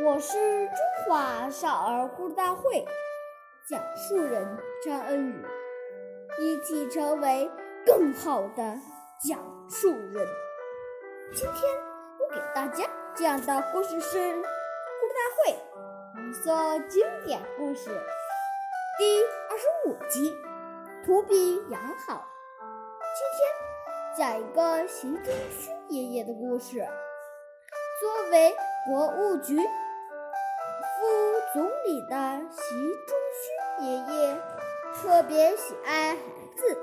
我是中华少儿故事大会讲述人张恩宇，一起成为更好的讲述人。今天我给大家讲的故事是《故事大会》红色经典故事第二十五集《图比养好》。今天讲一个习仲勋爷爷的故事。作为国务局。总理的习仲勋爷爷特别喜爱孩子，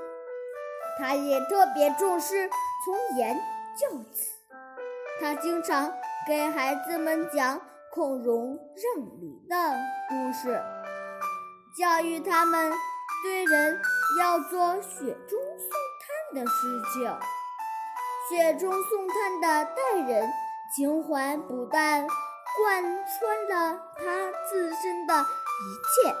他也特别重视从严教子。他经常给孩子们讲孔融让梨的故事，教育他们对人要做雪中送炭的事情。雪中送炭的待人情怀不但。贯穿了他自身的一切，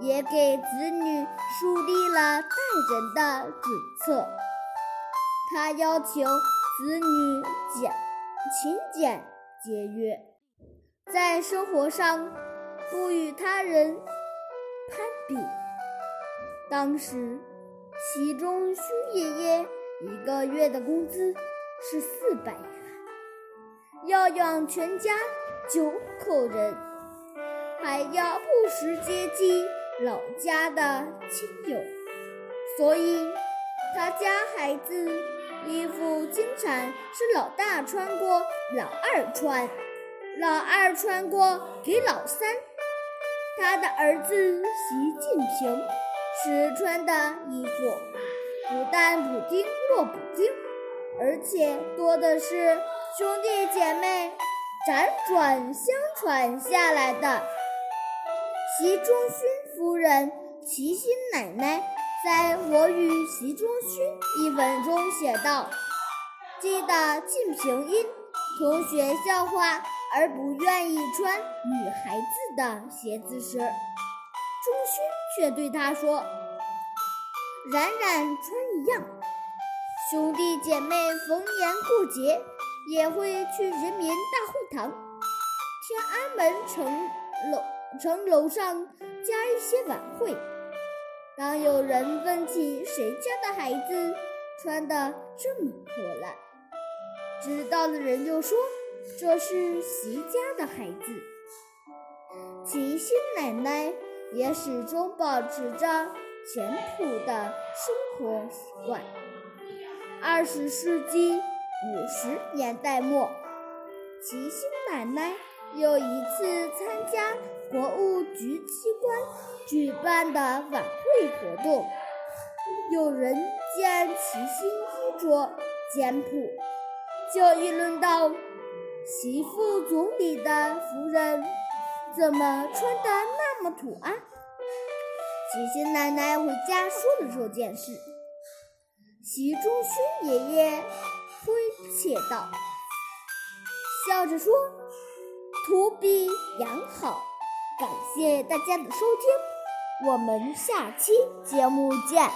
也给子女树立了待人的准则。他要求子女简勤俭节约，在生活上不与他人攀比。当时，其中勋爷爷一个月的工资是四百元。要养全家九口人，还要不时接济老家的亲友，所以他家孩子衣服经常是老大穿过，老二穿，老二穿过给老三。他的儿子习近平时穿的衣服，不但补丁落补丁，而且多的是。兄弟姐妹辗转相传下来的，习仲勋夫人、齐心奶奶在我与习仲勋一文中写道：“记得晋平因同学笑话而不愿意穿女孩子的鞋子时，仲勋却对他说：‘冉冉穿一样。’兄弟姐妹逢年过节。”也会去人民大会堂、天安门城楼城楼上加一些晚会。当有人问起谁家的孩子穿的这么破烂，知道的人就说这是习家的孩子。齐心奶奶也始终保持着简朴的生活习惯。二十世纪。五十年代末，齐心奶奶有一次参加国务局机关举办的晚会活动，有人见齐心衣着简朴，就议论道：“习副总理的夫人怎么穿得那么土啊？”齐心奶奶回家说了这件事，习仲勋爷爷。推切道，笑着说：“图比养好。”感谢大家的收听，我们下期节目见。